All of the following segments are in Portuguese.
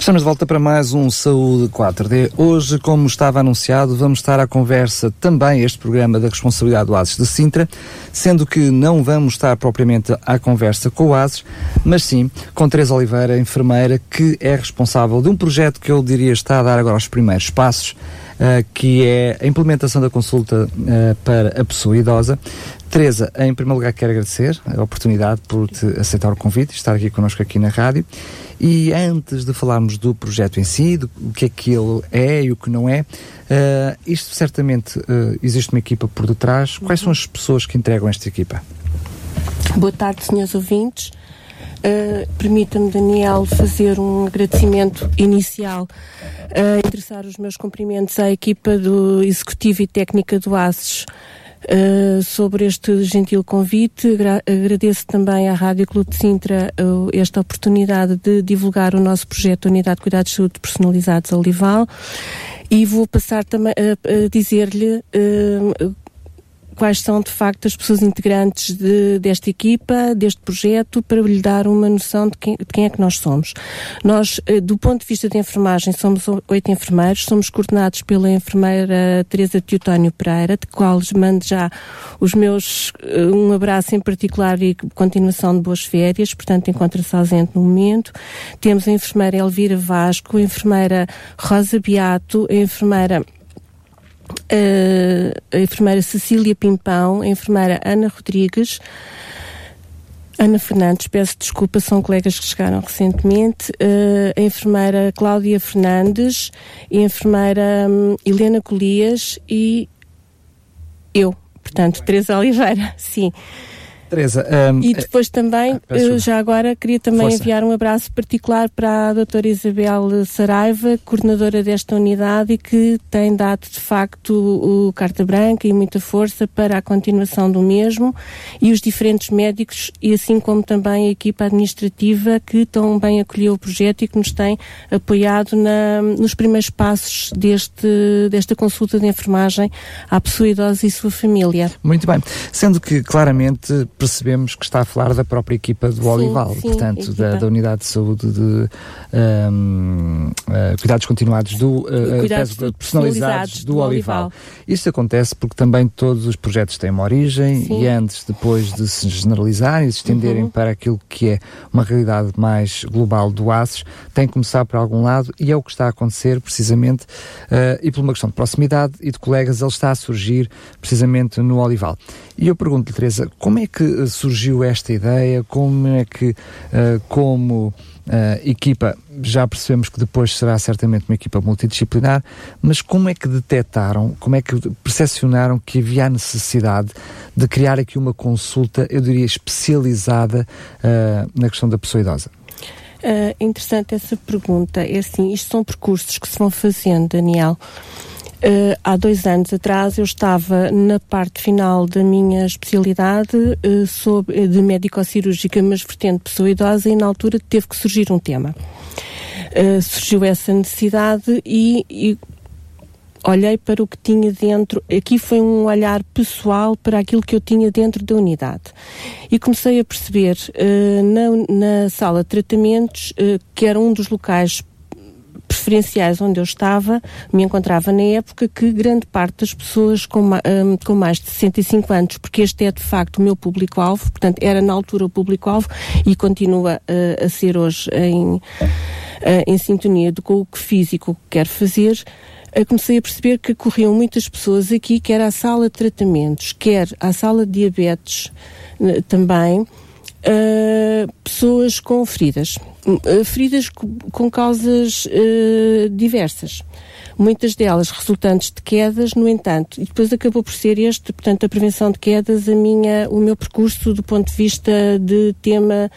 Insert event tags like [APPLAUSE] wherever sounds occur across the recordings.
Estamos de volta para mais um Saúde 4D. Hoje, como estava anunciado, vamos estar à conversa também este programa da responsabilidade do ASES de Sintra, sendo que não vamos estar propriamente à conversa com o ASES, mas sim com Teresa Oliveira, enfermeira, que é responsável de um projeto que eu diria está a dar agora os primeiros passos, uh, que é a implementação da consulta uh, para a pessoa idosa. Teresa, em primeiro lugar quero agradecer a oportunidade por te aceitar o convite, estar aqui connosco aqui na rádio. E antes de falarmos do projeto em si, do que é que ele é e o que não é, uh, isto certamente uh, existe uma equipa por detrás. Quais são as pessoas que entregam esta equipa? Boa tarde, senhores ouvintes. Uh, Permita-me, Daniel, fazer um agradecimento inicial a interessar os meus cumprimentos à equipa do Executivo e Técnica do ASES Uh, sobre este gentil convite. Gra agradeço também à Rádio Clube de Sintra uh, esta oportunidade de divulgar o nosso projeto Unidade de Cuidados de Saúde Personalizados Olival e vou passar também a, a dizer-lhe uh, quais são de facto as pessoas integrantes de, desta equipa, deste projeto, para lhe dar uma noção de quem, de quem, é que nós somos. Nós, eh, do ponto de vista de enfermagem, somos oito enfermeiros, somos coordenados pela enfermeira Teresa Teutónio Pereira, de qual lhes mando já os meus, eh, um abraço em particular e continuação de boas férias, portanto encontra-se ausente no momento. Temos a enfermeira Elvira Vasco, a enfermeira Rosa Beato, a enfermeira a enfermeira Cecília Pimpão, a enfermeira Ana Rodrigues, Ana Fernandes, peço desculpa, são colegas que chegaram recentemente, a enfermeira Cláudia Fernandes, a enfermeira um, Helena Colias e eu, portanto, Teresa Oliveira, [LAUGHS] sim. Teresa, um, e depois também, ah, já agora, queria também Força. enviar um abraço particular para a doutora Isabel Saraiva, coordenadora desta unidade e que tem dado, de facto, o carta branca e muita força para a continuação do mesmo e os diferentes médicos e assim como também a equipa administrativa que tão bem acolheu o projeto e que nos tem apoiado na, nos primeiros passos deste, desta consulta de enfermagem à pessoa idosa e sua família. Muito bem. Sendo que, claramente, percebemos que está a falar da própria equipa do sim, Olival, sim, portanto, da, da, Unidade de Saúde de um, uh, Cuidados Continuados do uh, cuidados peço, personalizados do, do Olival. Olival. Isto acontece porque também todos os projetos têm uma origem sim. e antes, depois de se generalizarem e se estenderem uhum. para aquilo que é uma realidade mais global do ACES, tem que começar por algum lado e é o que está a acontecer precisamente uh, e por uma questão de proximidade e de colegas, ele está a surgir precisamente no Olival. E eu pergunto-lhe, Teresa, como é que eh, surgiu esta ideia? Como é que, uh, como uh, equipa, já percebemos que depois será certamente uma equipa multidisciplinar, mas como é que detectaram, como é que percepcionaram que havia a necessidade de criar aqui uma consulta, eu diria, especializada na questão da pessoa idosa? Uh, interessante essa pergunta. É assim, isto são percursos que se vão fazendo, Daniel. Uh, há dois anos atrás eu estava na parte final da minha especialidade uh, sobre, de médico-cirúrgica, mas vertente pessoa idosa, e na altura teve que surgir um tema. Uh, surgiu essa necessidade e, e olhei para o que tinha dentro. Aqui foi um olhar pessoal para aquilo que eu tinha dentro da unidade. E comecei a perceber uh, na, na, sala de tratamentos uh, que era um dos locais preferenciais onde eu estava, me encontrava na época que grande parte das pessoas com, um, com mais de 65 anos, porque este é de facto o meu público-alvo, portanto era na altura o público-alvo e continua uh, a ser hoje em, uh, em sintonia com o que físico que quero fazer, uh, comecei a perceber que corriam muitas pessoas aqui, quer à sala de tratamentos, quer à sala de diabetes também, uh, pessoas com feridas. Uh, feridas com causas uh, diversas. Muitas delas resultantes de quedas, no entanto, e depois acabou por ser este, portanto, a prevenção de quedas, a minha, o meu percurso do ponto de vista de tema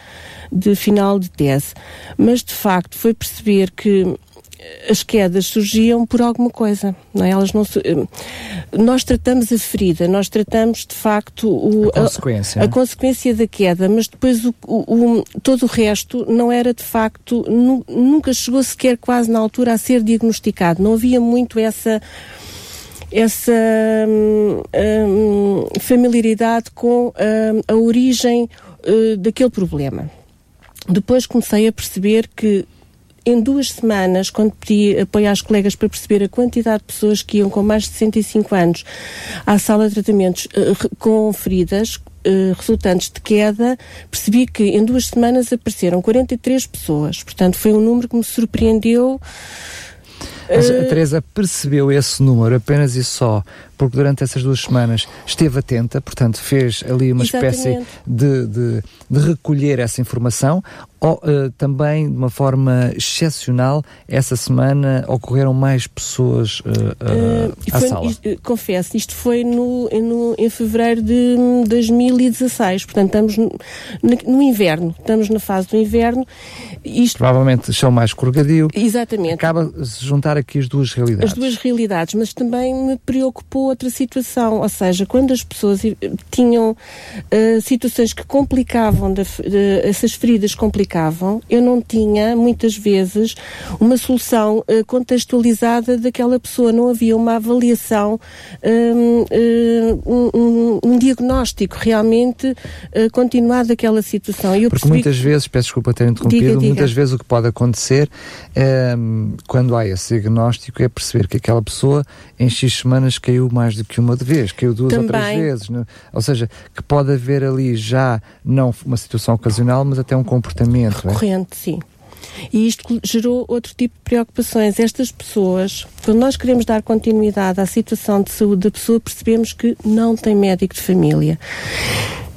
de final de tese. Mas, de facto, foi perceber que as quedas surgiam por alguma coisa, não é? Elas não nós tratamos a ferida, nós tratamos de facto o, a, consequência. A, a, consequência da queda, mas depois o, o, o, todo o resto não era de facto, nu, nunca chegou sequer quase na altura a ser diagnosticado, não havia muito essa essa hum, hum, familiaridade com hum, a origem uh, daquele problema. Depois comecei a perceber que em duas semanas, quando pedi apoio às colegas para perceber a quantidade de pessoas que iam com mais de 65 anos à sala de tratamentos uh, com feridas, Uh, resultantes de queda, percebi que em duas semanas apareceram 43 pessoas. Portanto, foi um número que me surpreendeu. Mas a Teresa percebeu esse número apenas e só porque durante essas duas semanas esteve atenta, portanto fez ali uma Exatamente. espécie de, de, de, recolher essa informação, ou uh, também de uma forma excepcional, essa semana ocorreram mais pessoas uh, uh, à foi, sala? Isto, confesso, isto foi no, no, em fevereiro de 2016, portanto estamos no, no, inverno, estamos na fase do inverno. Isto, Provavelmente chão mais corregadio. Exatamente. Acaba de se juntar aqui as duas realidades. As duas realidades, mas também me preocupou outra situação, ou seja, quando as pessoas eh, tinham uh, situações que complicavam, de, de, essas feridas complicavam, eu não tinha, muitas vezes, uma solução uh, contextualizada daquela pessoa, não havia uma avaliação, um, um, um diagnóstico realmente uh, continuado daquela situação. Eu Porque muitas que... vezes, peço desculpa ter interrompido, diga, diga. muitas vezes o que pode acontecer um, quando há esse diagnóstico é perceber que aquela pessoa em X semanas caiu mais do que uma de vez, caiu duas Também. ou três vezes. Né? Ou seja, que pode haver ali já não uma situação ocasional, mas até um comportamento. É? Recorrente, é? sim. E isto gerou outro tipo de preocupações. Estas pessoas, quando nós queremos dar continuidade à situação de saúde da pessoa, percebemos que não tem médico de família.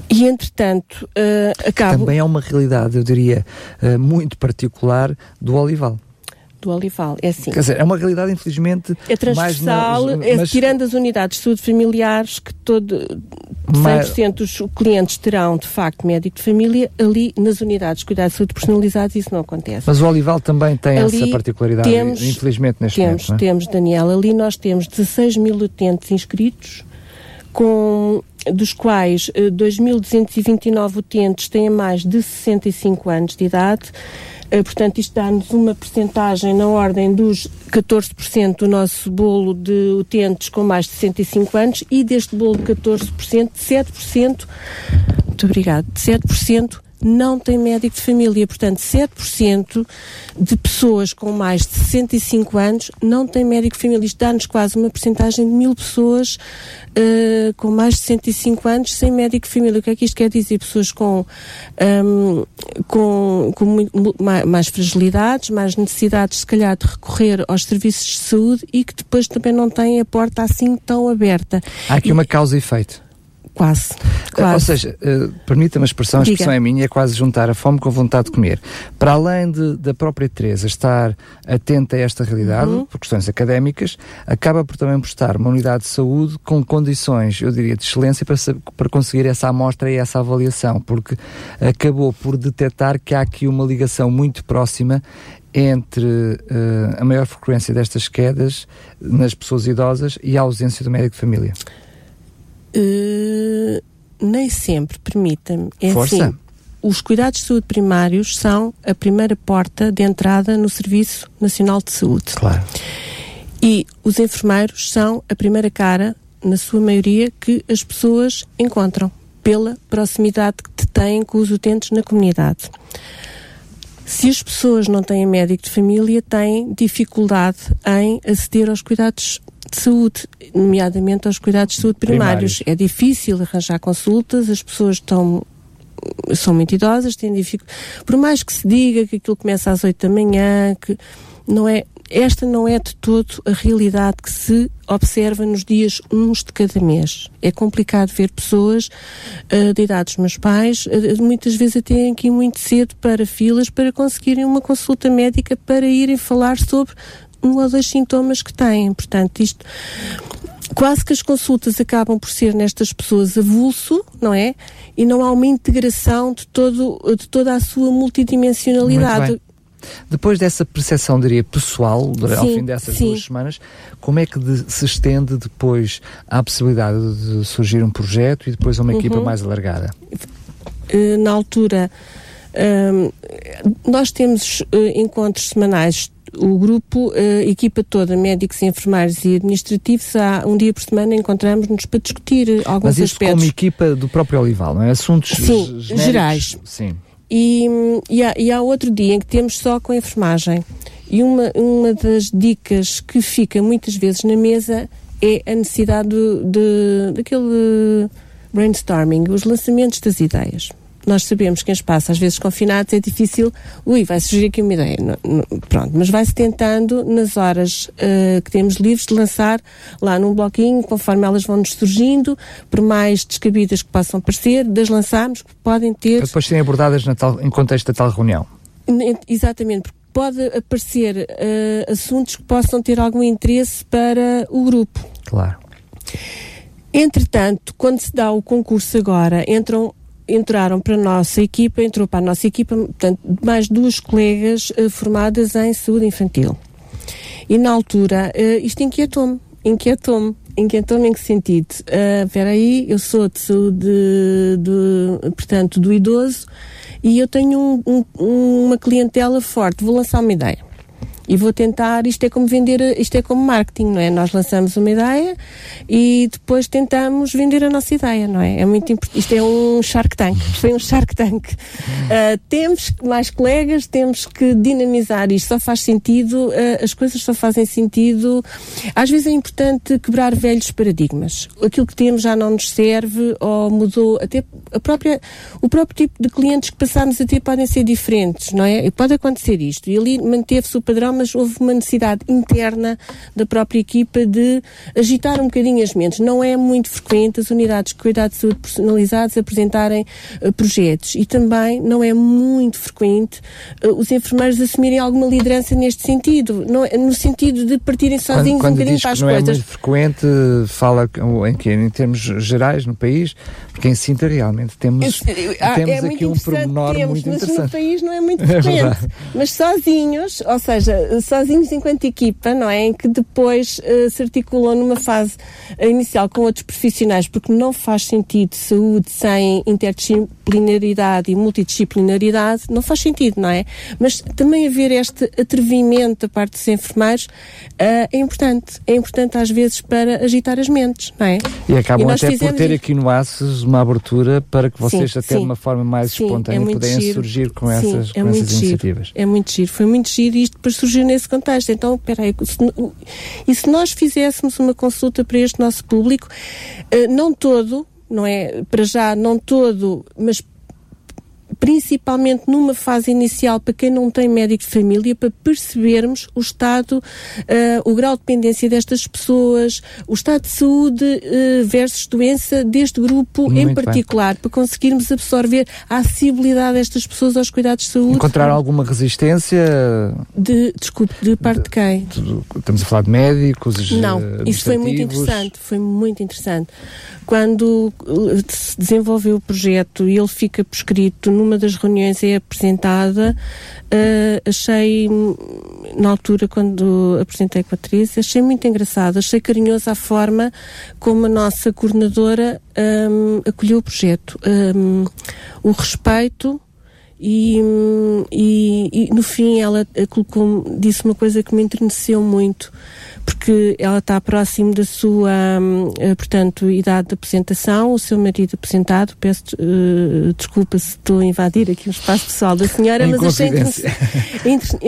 E, entretanto, uh, acabo... Também é uma realidade, eu diria, uh, muito particular do Olival do Olival. É assim. Quer dizer, é uma realidade, infelizmente. É transversal, na, é, mas, tirando as unidades de saúde familiares, que todo 100% dos clientes terão, de facto, médico de família, ali nas unidades de cuidados de saúde personalizados isso não acontece. Mas o Olival também tem ali essa particularidade, temos, infelizmente, neste temos, momento. É? Temos, Daniel, ali nós temos 16 mil utentes inscritos, com dos quais 2.229 eh, utentes têm mais de 65 anos de idade portanto, isto dá-nos uma percentagem na ordem dos 14% do nosso bolo de utentes com mais de 65 anos e deste bolo de 14%, 7%, muito obrigado, 7% não tem médico de família. Portanto, 7% de pessoas com mais de 65 anos não têm médico de família. Isto dá-nos quase uma porcentagem de mil pessoas uh, com mais de 65 anos sem médico de família. O que é que isto quer dizer? Pessoas com, um, com, com muito, mais fragilidades, mais necessidades, se calhar, de recorrer aos serviços de saúde e que depois também não têm a porta assim tão aberta. Há aqui uma causa e efeito. Quase. quase. Ou seja, uh, permita-me a expressão, a Diga. expressão é minha, é quase juntar a fome com a vontade de comer. Para além de, da própria Teresa estar atenta a esta realidade, uhum. por questões académicas, acaba por também prestar uma unidade de saúde com condições, eu diria, de excelência para, para conseguir essa amostra e essa avaliação, porque acabou por detectar que há aqui uma ligação muito próxima entre uh, a maior frequência destas quedas nas pessoas idosas e a ausência do médico de família. Uh, nem sempre, permita-me. É Força. Assim, os cuidados de saúde primários são a primeira porta de entrada no Serviço Nacional de Saúde. Claro. E os enfermeiros são a primeira cara, na sua maioria, que as pessoas encontram pela proximidade que têm com os utentes na comunidade. Se as pessoas não têm médico de família, têm dificuldade em aceder aos cuidados de saúde, nomeadamente aos cuidados de saúde primários. primários. É difícil arranjar consultas, as pessoas estão são muito idosas, têm dificuldade. Por mais que se diga que aquilo começa às 8 da manhã, que não é, esta não é de todo a realidade que se observa nos dias uns de cada mês. É complicado ver pessoas uh, de idade dos meus pais, uh, muitas vezes até ir muito cedo para filas para conseguirem uma consulta médica para irem falar sobre um ou dois sintomas que têm. Portanto, isto quase que as consultas acabam por ser nestas pessoas avulso, não é? E não há uma integração de, todo, de toda a sua multidimensionalidade. Depois dessa percepção, diria, pessoal, sim, ao fim dessas sim. duas semanas, como é que de, se estende depois à possibilidade de surgir um projeto e depois uma uhum. equipa mais alargada? Uh, na altura, uh, nós temos uh, encontros semanais o grupo, a equipa toda, médicos, enfermeiros e administrativos, há um dia por semana encontramos-nos para discutir alguns Mas isso aspectos. como equipa do próprio Olival, não é? Assuntos Sim, gerais. Sim. E, e, há, e há outro dia em que temos só com a enfermagem. E uma, uma das dicas que fica muitas vezes na mesa é a necessidade de, de, daquele brainstorming, os lançamentos das ideias nós sabemos que em espaços às vezes confinados é difícil, ui, vai surgir aqui uma ideia. Não, não, pronto, mas vai-se tentando nas horas uh, que temos livres de lançar lá num bloquinho, conforme elas vão nos surgindo, por mais descabidas que possam parecer, das lançarmos, que podem ter. Para depois serem abordadas tal, em contexto da tal reunião. Exatamente, porque pode aparecer uh, assuntos que possam ter algum interesse para o grupo. Claro. Entretanto, quando se dá o concurso agora, entram entraram para a nossa equipa, entrou para a nossa equipa, portanto, mais duas colegas uh, formadas em saúde infantil. E na altura, uh, isto inquietou-me, inquietou-me. Inquietou-me em que sentido? Uh, espera aí, eu sou de saúde, de, portanto, do idoso e eu tenho um, um, uma clientela forte, vou lançar uma ideia e vou tentar, isto é como vender, isto é como marketing, não é? Nós lançamos uma ideia e depois tentamos vender a nossa ideia, não é? É muito importante, isto é um Shark Tank, [LAUGHS] foi um Shark Tank. Uh, temos mais colegas, temos que dinamizar isto, só faz sentido, uh, as coisas só fazem sentido, às vezes é importante quebrar velhos paradigmas. Aquilo que temos já não nos serve ou mudou, até a própria, o próprio tipo de clientes que passamos a ter podem ser diferentes, não é? E pode acontecer isto. E ali manteve-se o padrão, mas houve uma necessidade interna da própria equipa de agitar um bocadinho as mentes. Não é muito frequente as unidades de cuidado de saúde personalizados apresentarem uh, projetos e também não é muito frequente uh, os enfermeiros assumirem alguma liderança neste sentido, não, é, no sentido de partirem sozinhos quando, quando um bocadinho para as não coisas. Não é muito frequente, fala em, que, em termos gerais no país, porque em Sinta realmente temos, ah, temos é aqui um pormenor temos, muito mas interessante. no país não é muito [LAUGHS] é frequente. É mas sozinhos, ou seja, sozinhos enquanto equipa, não é? Em que depois uh, se articulam numa fase inicial com outros profissionais, porque não faz sentido saúde sem interdisciplinaridade e multidisciplinaridade, não faz sentido, não é? Mas também haver este atrevimento da parte dos enfermeiros uh, é importante. É importante às vezes para agitar as mentes, não é? E acabam e até por ter aqui no ACES uma abertura para que vocês sim, até sim. de uma forma mais sim, espontânea é puderem giro. surgir com essas, é com essas giro. iniciativas. É muito giro. Foi muito giro e isto depois surgiu nesse contexto. Então, espera aí, se, e se nós fizéssemos uma consulta para este nosso público, uh, não todo, não é, para já, não todo, mas principalmente numa fase inicial para quem não tem médico de família, para percebermos o estado, uh, o grau de dependência destas pessoas, o estado de saúde uh, versus doença deste grupo Muito em particular, bem. para conseguirmos absorver a acessibilidade destas pessoas aos cuidados de saúde. Encontrar alguma resistência? De, desculpe, de parte de, de quem? De, estamos a falar de médicos? Não, isso foi muito interessante, foi muito interessante. Quando se desenvolveu o projeto e ele fica prescrito numa das reuniões é apresentada, uh, achei, na altura, quando apresentei com a Teresa, achei muito engraçado, achei carinhoso a forma como a nossa coordenadora um, acolheu o projeto. Um, o respeito e, e, e, no fim ela colocou, disse uma coisa que me enterneceu muito porque ela está próximo da sua, hum, eh, portanto, idade de apresentação, o seu marido apresentado, peço uh, desculpa se estou a invadir aqui o espaço pessoal da senhora, mas achei,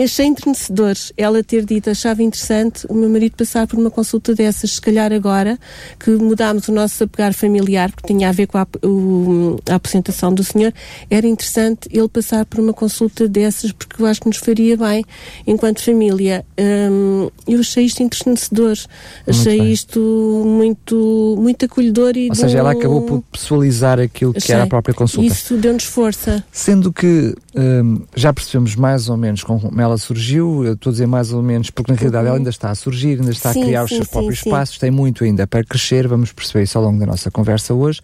achei entrenecedor ela ter dito, achava interessante o meu marido passar por uma consulta dessas, se calhar agora, que mudámos o nosso apegar familiar, porque tinha a ver com a, o, a apresentação do senhor, era interessante ele passar por uma consulta dessas, porque eu acho que nos faria bem, enquanto família. Um, eu achei isto interessante fornecedor. Achei isto muito, muito acolhedor e. Ou seja, ela acabou por pessoalizar aquilo Achei. que era a própria consulta. Isso deu-nos força. Sendo que hum, já percebemos mais ou menos como ela surgiu, eu estou a dizer mais ou menos, porque na realidade ela ainda está a surgir, ainda está sim, a criar sim, os seus sim, próprios espaços, tem muito ainda para crescer, vamos perceber isso ao longo da nossa conversa hoje.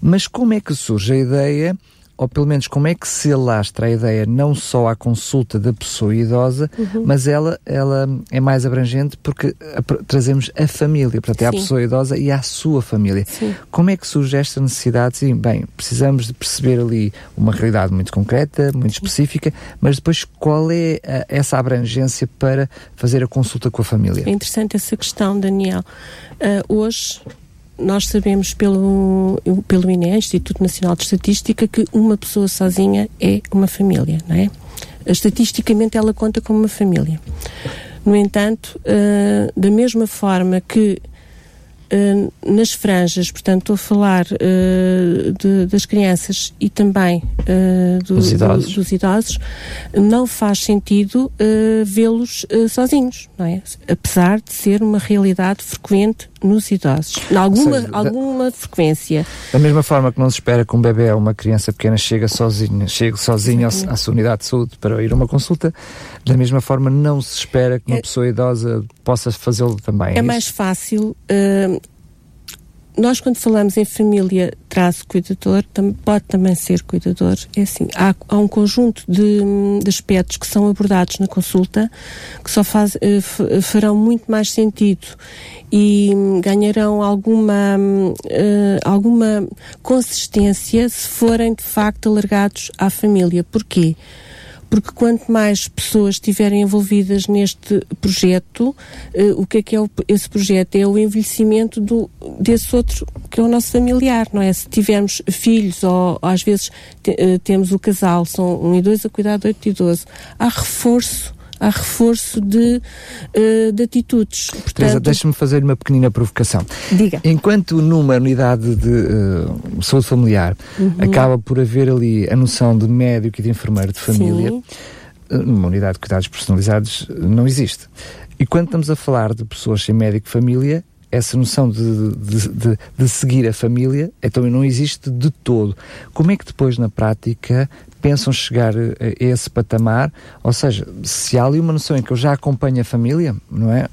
Mas como é que surge a ideia ou pelo menos como é que se alastra a ideia não só à consulta da pessoa idosa, uhum. mas ela, ela é mais abrangente porque a, trazemos a família, portanto é a pessoa idosa e a sua família. Sim. Como é que surge esta necessidade? Sim, bem, precisamos de perceber ali uma realidade muito concreta, muito Sim. específica, mas depois qual é a, essa abrangência para fazer a consulta com a família? É interessante essa questão, Daniel. Uh, hoje nós sabemos pelo, pelo INE, Instituto Nacional de Estatística, que uma pessoa sozinha é uma família, não é? Estatisticamente ela conta como uma família. No entanto, uh, da mesma forma que Uh, nas franjas, portanto, estou a falar uh, de, das crianças e também uh, do, dos, idosos. Do, dos, idosos. não faz sentido vê-los sozinhos, não é? Apesar de ser uma realidade frequente nos idosos, em alguma, seja, alguma da, frequência. Da mesma forma que não se espera que um bebê ou uma criança pequena chegue sozinho, chegue sozinho à sua unidade de saúde para ir a uma consulta, da mesma forma não se espera que uma é, pessoa idosa possa fazê-lo também. É, é mais fácil. Uh, nós quando falamos em família traço cuidador, pode também ser cuidador, é assim, há, há um conjunto de, de, aspectos que são abordados na consulta que só faz, uh, farão muito mais sentido e um, ganharão alguma, uh, alguma consistência se forem de facto alargados à família. Porquê? Porque quanto mais pessoas estiverem envolvidas neste projeto, uh, o que é que é o, esse projeto? É o envelhecimento do, desse outro que é o nosso familiar, não é? Se tivermos filhos ou, ou às vezes te, uh, temos o casal, são um e dois a cuidar de oito e doze, há reforço há reforço de, uh, de atitudes. Portanto... Teresa, deixa-me fazer uma pequenina provocação. Diga. Enquanto numa unidade de uh, saúde familiar uhum. acaba por haver ali a noção de médico e de enfermeiro de família, Sim. Eh, numa unidade de cuidados personalizados não existe. E quando estamos a falar de pessoas sem médico família, essa noção de, de, de, de, seguir a família, então não existe de todo. Como é que depois, na prática, pensam chegar a esse patamar, ou seja, se há ali uma noção em que eu já acompanho a família, não é?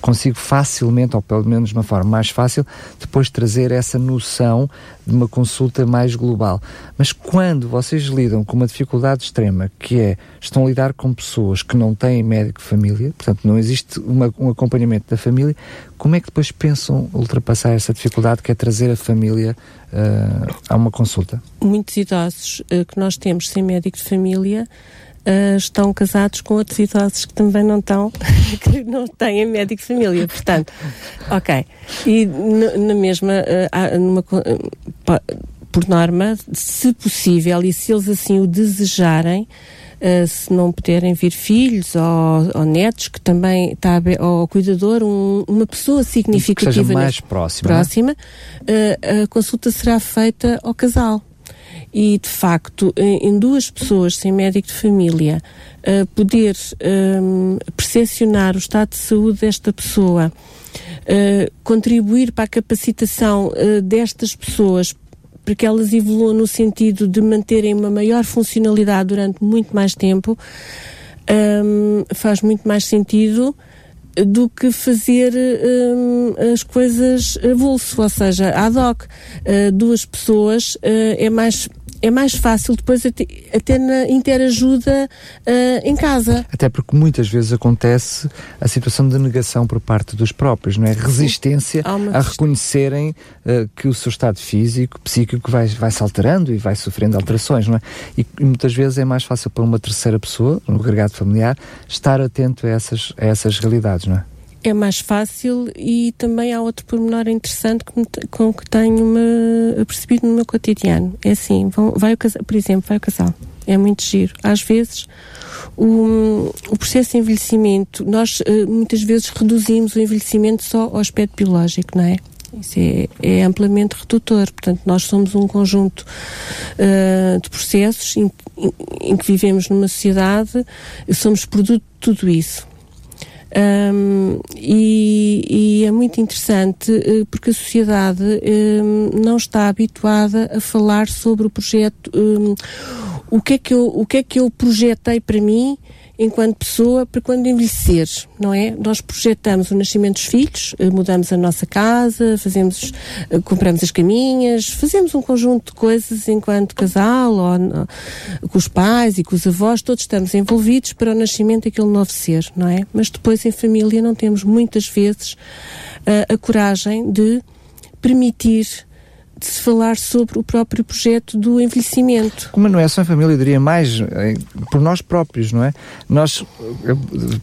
Consigo facilmente, ou pelo menos de uma forma mais fácil, depois trazer essa noção de uma consulta mais global. Mas quando vocês lidam com uma dificuldade extrema, que é, estão a lidar com pessoas que não têm médico de família, portanto não existe uma, um acompanhamento da família, como é que depois pensam ultrapassar essa dificuldade que é trazer a família uh, a uma consulta? Muitos idosos uh, que nós temos sem médico de família uh, estão casados com outros idosos que também não estão, [LAUGHS] que não têm médico de família. Portanto, [LAUGHS] ok. E na mesma, numa, por norma, se possível e se eles assim o desejarem, uh, se não puderem vir filhos ou, ou netos, que também está ou cuidador, um, uma pessoa significativa que seja mais próxima, é? próxima uh, a consulta será feita ao casal. E, de facto, em duas pessoas sem médico de família, uh, poder um, percepcionar o estado de saúde desta pessoa, contribuir para a capacitação destas pessoas para que elas evoluam no sentido de manterem uma maior funcionalidade durante muito mais tempo, um, faz muito mais sentido do que fazer um, as coisas avulso, ou seja, ad hoc. Uh, duas pessoas uh, é mais é mais fácil depois até, até na interajuda uh, em casa. Até porque muitas vezes acontece a situação de negação por parte dos próprios, não é? Resistência a reconhecerem uh, que o seu estado físico, psíquico vai, vai se alterando e vai sofrendo alterações, não é? E, e muitas vezes é mais fácil para uma terceira pessoa, no agregado familiar, estar atento a essas, a essas realidades, não é? É mais fácil e também há outro pormenor interessante com, com que tenho-me percebido no meu cotidiano. É assim, vão, vai o casal, por exemplo, vai o casal. É muito giro. Às vezes, o, o processo de envelhecimento, nós uh, muitas vezes reduzimos o envelhecimento só ao aspecto biológico, não é? Isso é, é, amplamente redutor. Portanto, nós somos um conjunto uh, de processos em, em, em, que vivemos numa sociedade, somos produto de tudo isso. Um, e, e, é muito interessante uh, porque a sociedade um, não está habituada a falar sobre o projeto, um, o que é que eu, o que é que eu projetei para mim enquanto pessoa para quando envelhecer, não é? Nós projetamos o nascimento dos filhos, eh, mudamos a nossa casa, fazemos, eh, compramos as caminhas, fazemos um conjunto de coisas enquanto casal, ou, com os pais e com os avós, todos estamos envolvidos para o nascimento daquele novo ser, não é? Mas depois em família não temos muitas vezes a coragem de permitir de se falar sobre o próprio projeto do envelhecimento. Como não é só em família, eu diria mais eh, por nós próprios, não é? Nós, eh,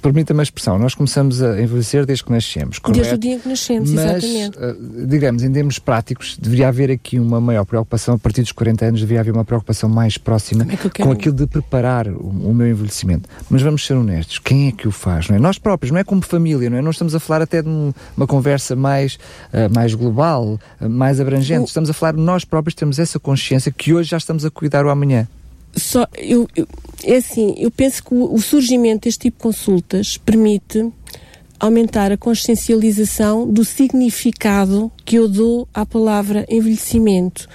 permita-me a expressão, nós começamos a envelhecer desde que nascemos, correto? Desde o dia em que nascemos, Mas, exatamente. Eh, digamos, em termos práticos, deveria haver aqui uma maior preocupação, a partir dos 40 anos, deveria haver uma preocupação mais próxima é com aquilo de preparar o, o, meu envelhecimento. Mas vamos ser honestos, quem é que o faz, não é? Nós próprios, não é como família, não é? Não estamos a falar até de um, uma conversa mais, uh, mais global, uh, mais abrangente. O, estamos a falar, nós próprios temos essa consciência que hoje já estamos a cuidar o amanhã. Só, eu, eu, é assim, eu penso que o, o surgimento deste tipo de consultas permite aumentar a consciencialização do significado que eu dou à palavra envelhecimento.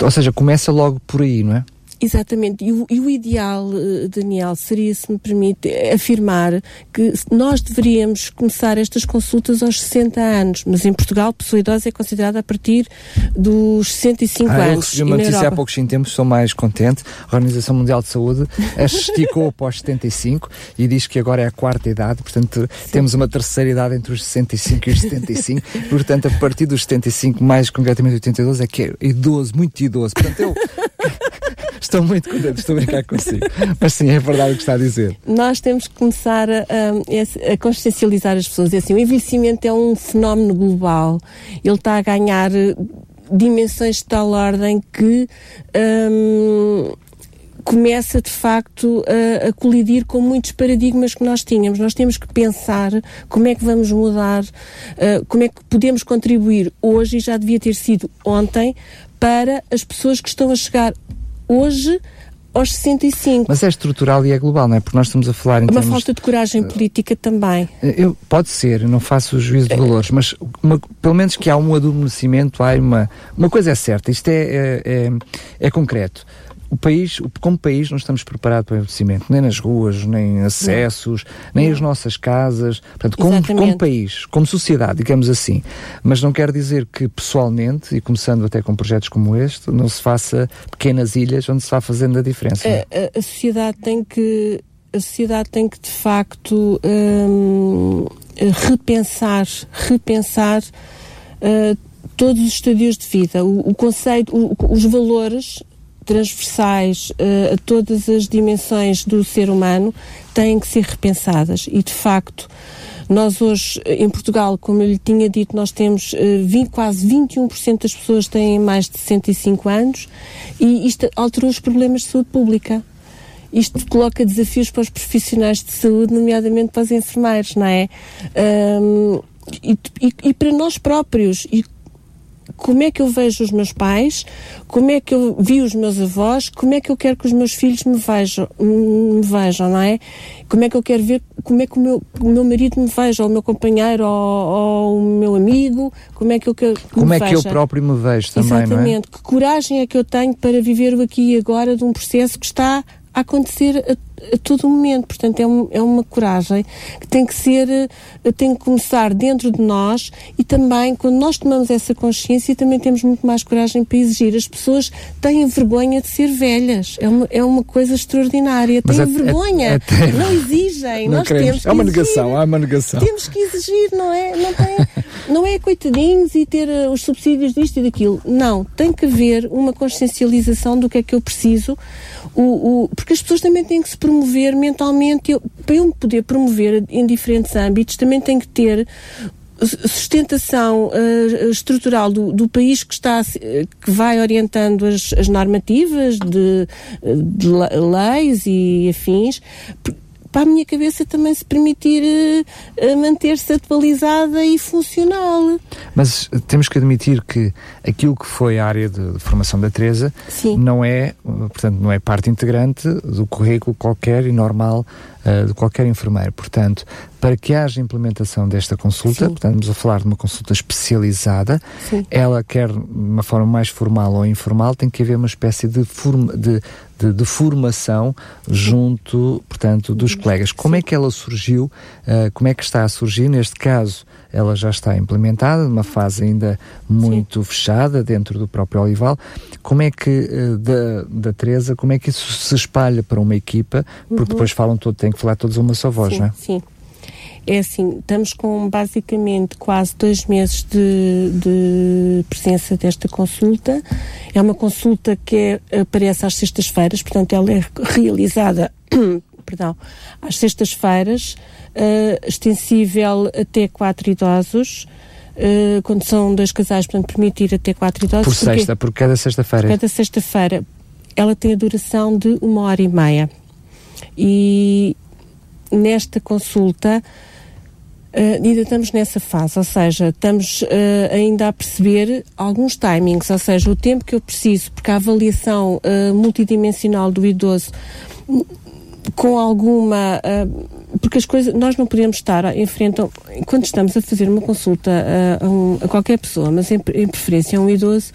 Ou seja, começa logo por aí, não é? Exatamente. E o, e o, ideal, eh, Daniel, seria, se me permite, afirmar que nós deveríamos começar estas consultas aos 60 anos, mas em Portugal, pessoa idosa é considerada a partir dos 65 ah, anos. Eu recebi uma notícia há poucos tempos, sou mais contente. A Organização Mundial de Saúde [LAUGHS] esticou para os 75 e diz que agora é a quarta idade, portanto, Sim. temos uma terceira idade entre os 65 e os 75. [LAUGHS] portanto, a partir dos 75, mais concretamente 82, é que é idoso, muito idoso. Portanto, eu. Estou muito contente, estou a brincar consigo. Mas sim, é verdade o que está a dizer. Nós temos que começar a, a, consciencializar as pessoas. É assim, o envelhecimento é um fenómeno global. Ele está a ganhar eh, dimensões de tal ordem que um, começa de facto a, a, colidir com muitos paradigmas que nós tínhamos. Nós temos que pensar como é que vamos mudar, uh, como é que podemos contribuir hoje, e já devia ter sido ontem, para as pessoas que estão a chegar hoje aos 65. Mas é estrutural e é global, não é? Porque nós estamos a falar em Uma termos... falta de coragem política também. Eu, pode ser, não faço o juízo de valores, mas uma, pelo menos que há um adormecimento, há uma... Uma coisa é certa, isto é, é, é, é concreto o país, como país, não estamos preparados para o envelhecimento, nem nas ruas, nem acessos, nem não. as nossas casas. Portanto, como, como, país, como sociedade, digamos assim. Mas não quer dizer que pessoalmente, e começando até com projetos como este, não se faça pequenas ilhas onde se vá fazendo a diferença. A, a, a sociedade tem que a sociedade tem que de facto hum, repensar, repensar uh, todos os estadios de vida, o, o conceito, o, os valores transversais uh, a todas as dimensões do ser humano têm que ser repensadas e de facto nós hoje em Portugal, como eu lhe tinha dito, nós temos uh, eh, 20, quase 21% das pessoas têm mais de 65 anos e isto alterou os problemas de saúde pública. Isto coloca desafios para os profissionais de saúde, nomeadamente para os enfermeiros, não é? Um, e, e, e, para nós próprios. E como é que eu vejo os meus pais, como é que eu vi os meus avós, como é que eu quero que os meus filhos me vejam, me vejam não é? Como é que eu quero ver, como é que o meu, o meu marido me veja, ou o meu companheiro, ou, ou o meu amigo, como é que eu quero que Como me é veja. que eu próprio me vejo também, Exatamente. não é? Que coragem é que eu tenho para viver o aqui e agora de um processo que está a acontecer a, a todo momento. Portanto, é, um, é uma coragem que tem que ser, eh, tem que começar dentro de nós e também, quando nós tomamos essa consciência, também temos muito mais coragem para exigir. As pessoas têm vergonha de ser velhas. É uma, é uma coisa extraordinária. Têm vergonha. Até... Não exigem. Não nós queremos. temos É uma exigir. negação, há uma negação. Temos que exigir, não é? Não, tem, [LAUGHS] não é coitadinhos e ter uh, os subsídios disto e daquilo. Não. Tem que haver uma consciencialização do que é que eu preciso. O, o, porque as pessoas também têm que se promover mentalmente. Eu, para eu me poder promover em diferentes âmbitos, também tenho que ter sustentação uh, estrutural do, do, país que está que vai orientando as, as normativas de, de, leis e afins para a minha cabeça também se permitir uh, manter-se atualizada e funcional. Mas temos que admitir que aquilo que foi a área de, de formação da Teresa Sim. não é, portanto, não é parte integrante do currículo qualquer e normal uh, de qualquer enfermeiro. Portanto, para que haja implementação desta consulta, Sim. portanto, estamos a falar de uma consulta especializada, Sim. ela quer de uma forma mais formal ou informal, tem que haver uma espécie de, forma, de, de, de formação junto, portanto, dos colegas. Como é que ela surgiu? Uh, como é que está a surgir? Neste caso, ela já está implementada, numa fase ainda muito Sim. fechada dentro do próprio Olival. Como é que, uh, da, da Teresa, como é que isso se espalha para uma equipa? Porque uhum. depois falam todo, têm que falar todos uma só voz, sim, não é? Sim. É assim, estamos com basicamente quase dois meses de, de presença desta consulta. É uma consulta que é, aparece às sextas-feiras, portanto, ela é realizada [CLEARS THROAT] perdão, às sextas-feiras, uh, extensível até quatro idosos. Uh, quando são dois casais, portanto, permitir até quatro idosos. Por sexta, por cada sexta-feira. Cada sexta-feira. Ela tem a duração de uma hora e meia. E nesta consulta Uh, ainda estamos nessa fase, ou seja, estamos uh, ainda a perceber alguns timings, ou seja, o tempo que eu preciso, porque a avaliação uh, multidimensional do idoso com alguma. Porque as coisas. Nós não podemos estar em frente. A, quando estamos a fazer uma consulta a, a, um, a qualquer pessoa, mas em, em, preferência a um idoso,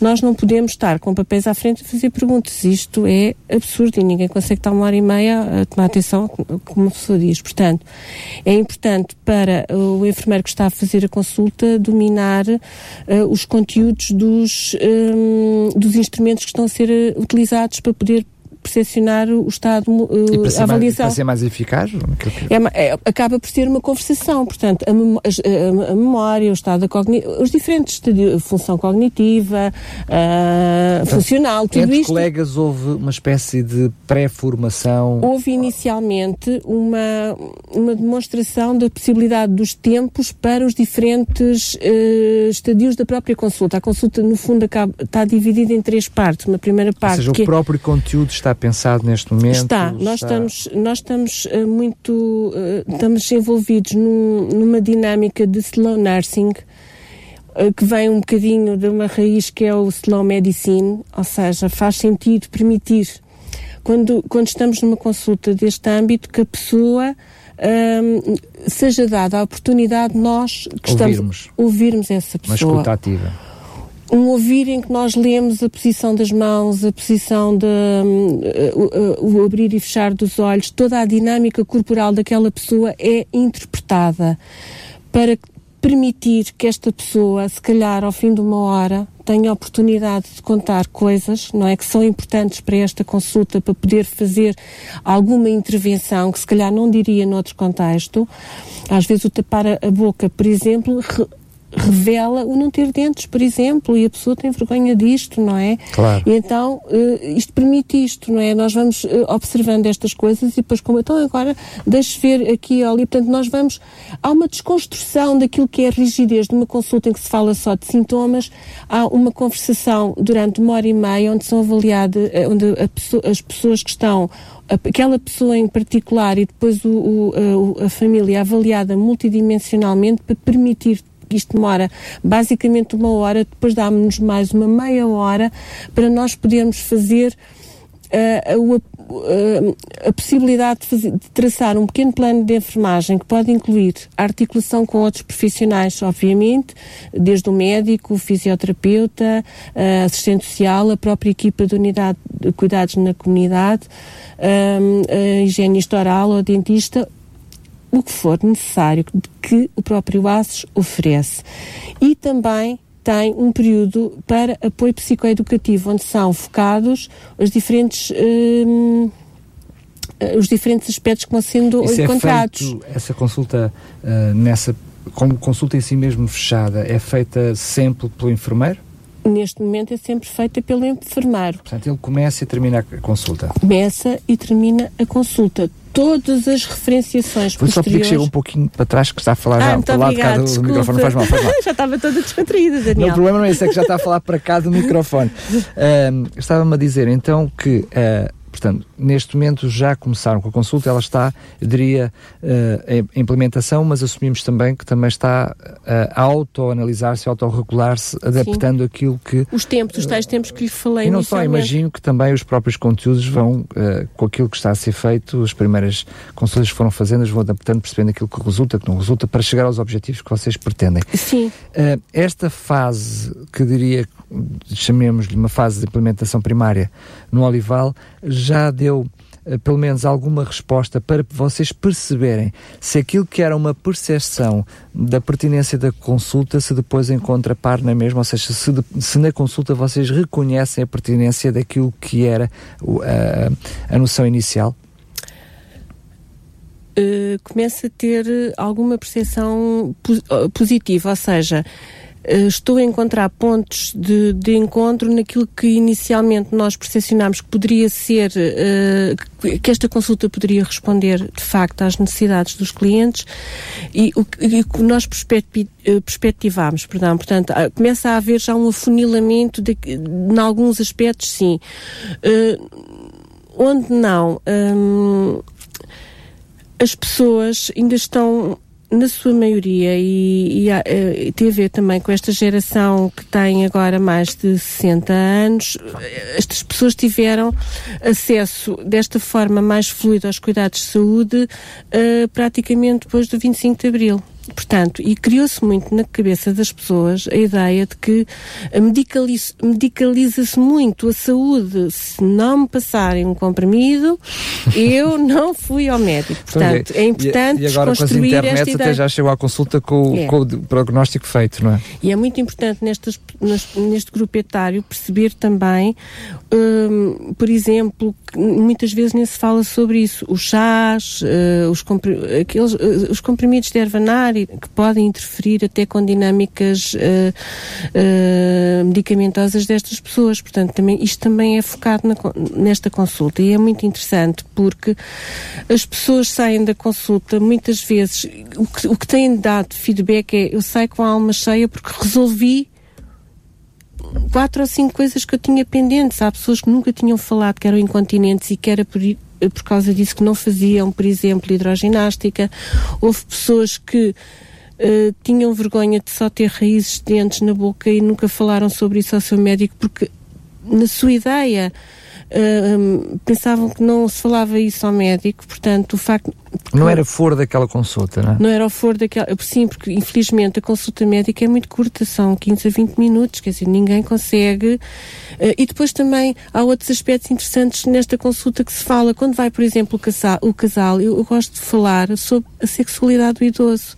nós não podemos estar com papéis à frente a fazer perguntas. Isto é absurdo e ninguém consegue estar uma hora e meia a tomar atenção, como a pessoa diz. Portanto, é importante para o enfermeiro que está a fazer a consulta dominar uh, os conteúdos dos, um, dos instrumentos que estão a ser utilizados para poder percepcionar o estado, uh, a avaliação. Mais, para ser mais eficaz? É, é, acaba por ser uma conversação, portanto, a, a, a memória, o estado cognitivo, os diferentes estadios, função cognitiva, uh, funcional, tudo entre isto. colegas houve uma espécie de pré-formação? Houve inicialmente uma, uma demonstração da possibilidade dos tempos para os diferentes uh, estadios da própria consulta. A consulta, no fundo, acaba, está dividida em três partes. Uma primeira parte. Ou seja, o é próprio conteúdo está está pensado neste momento? Está. Nós está... estamos, nós estamos uh, muito, uh, estamos envolvidos num, numa dinâmica de slow nursing uh, que vem um bocadinho de uma raiz que é o slow medicine, ou seja, faz sentido permitir quando, quando estamos numa consulta deste âmbito que a pessoa um, seja dada a oportunidade de nós que ouvirmos. estamos ouvirmos essa pessoa. Uma escuta ativa um ouvir em que nós lemos a posição das mãos, a posição de uh, uh, o abrir e fechar dos olhos, toda a dinâmica corporal daquela pessoa é interpretada para permitir que esta pessoa, se calhar ao fim de uma hora, tenha a oportunidade de contar coisas, não é, que são importantes para esta consulta, para poder fazer alguma intervenção que se calhar não diria noutro contexto. Às vezes o tapar a boca, por exemplo, revela o não ter dentes, por exemplo, e a pessoa tem vergonha disto, não é? Claro. E então uh, isto permite isto, não é? Nós vamos uh, observando estas coisas e depois como então agora deixe ver aqui ali, portanto nós vamos há uma desconstrução daquilo que é a rigidez de uma consulta em que se fala só de sintomas, há uma conversação durante uma hora e meia onde são avaliadas, eh, onde pessoa, as pessoas que estão aquela pessoa em particular e depois o, o, a, a família avaliada multidimensionalmente para permitir isto demora basicamente uma hora, depois dá-nos mais uma meia hora para nós podermos fazer uh, uh, a possibilidade de, fazer, de, traçar um pequeno plano de enfermagem que pode incluir a articulação com outros profissionais, obviamente, desde o médico, o fisioterapeuta, a assistente social, a própria equipa de unidade de cuidados na comunidade, a higienista oral ou dentista, o que for necessário que o próprio ASES oferece. E também tem um período para apoio psicoeducativo, onde são focados os diferentes. Hum, os diferentes aspectos que vão sendo Isso encontrados. É essa consulta uh, nessa como consulta em si mesmo fechada é feita sempre pelo enfermeiro? Neste momento é sempre feita pelo enfermeiro. Portanto, ele começa e termina a consulta. Começa e termina a consulta todas as referenciações Vou só pedir que chegue um pouquinho para trás, que está a falar ah, já para lá de cá do, microfone. Faz mal, faz mal. [LAUGHS] já estava toda descontraída, Daniel. Não, o problema não é esse, é que já está a falar para cá do microfone. [LAUGHS] Uh, Estava-me a dizer então que, uh, portanto, neste momento já começaram com a consulta, ela está, eu diria, uh, em implementação, mas assumimos também que também está a auto-analisar-se, auto-regular-se, adaptando Sim. aquilo que... Os tempos, os tais tempos que lhe falei E não só, imagino que também os próprios conteúdos vão, uh, com aquilo que está a ser feito, as primeiras consultas que foram fazendo, vão adaptando, percebendo aquilo que resulta, que não resulta, para chegar aos objetivos que vocês pretendem. Sim. Uh, esta fase, que diria, chamemos-lhe uma fase de implementação primária no Olival, já deu uh, pelo menos alguma resposta para vocês perceberem se aquilo que era uma percepção da pertinência da consulta se depois encontra par na mesma, ou seja, se, de, se na consulta vocês reconhecem a pertinência daquilo que era a, a noção inicial? Uh, começa a ter alguma percepção positiva, ou seja, eh, estou a encontrar pontos de, de, encontro naquilo que inicialmente nós percepcionámos que poderia ser, uh, que esta consulta poderia responder de facto às necessidades dos clientes e o que nós eh, perspectivámos, perdão, portanto, começa a haver já um afunilamento de, em alguns aspectos, sim. Onde não, um, as pessoas ainda estão na sua maioria, e, e, e tem a ver também com esta geração que tem agora mais de 60 anos, estas pessoas tiveram acesso desta forma mais fluida aos cuidados de saúde uh, praticamente depois do 25 de Abril. Portanto, e criou-se muito na cabeça das pessoas a ideia de que medicaliza-se medicaliza muito a saúde. Se não me passarem um comprimido, eu [LAUGHS] não fui ao médico. Então, Portanto, é importante e, e agora com as internet até já chegou à consulta com, é. com, o prognóstico feito, não é? E é muito importante nestas, neste grupo etário perceber também, hum, por exemplo, que muitas vezes nem se fala sobre isso, os chás, uh, os, compri aqueles, uh, os comprimidos de que podem interferir até com dinâmicas uh, uh, medicamentosas destas pessoas. Portanto, também, isto também é focado na, nesta consulta e é muito interessante porque as pessoas saem da consulta muitas vezes, o que, o que têm dado feedback é eu saio com a alma cheia porque resolvi quatro ou cinco coisas que eu tinha pendentes. Há pessoas que nunca tinham falado que eram incontinentes e que era por, por causa disso que não faziam, por exemplo, hidroginástica. Houve pessoas que uh, tinham vergonha de só ter raízes de dentes na boca e nunca falaram sobre isso ao seu médico porque na sua ideia uh, pensavam que não se falava isso ao médico, portanto, o facto. Não era foro daquela consulta, não é? Não era o foro daquela. Sim, porque infelizmente a consulta médica é muito curta, são 15 a 20 minutos, quer dizer, ninguém consegue. Uh, e depois também há outros aspectos interessantes nesta consulta que se fala. Quando vai, por exemplo, o casal, o casal eu, eu gosto de falar sobre a sexualidade do idoso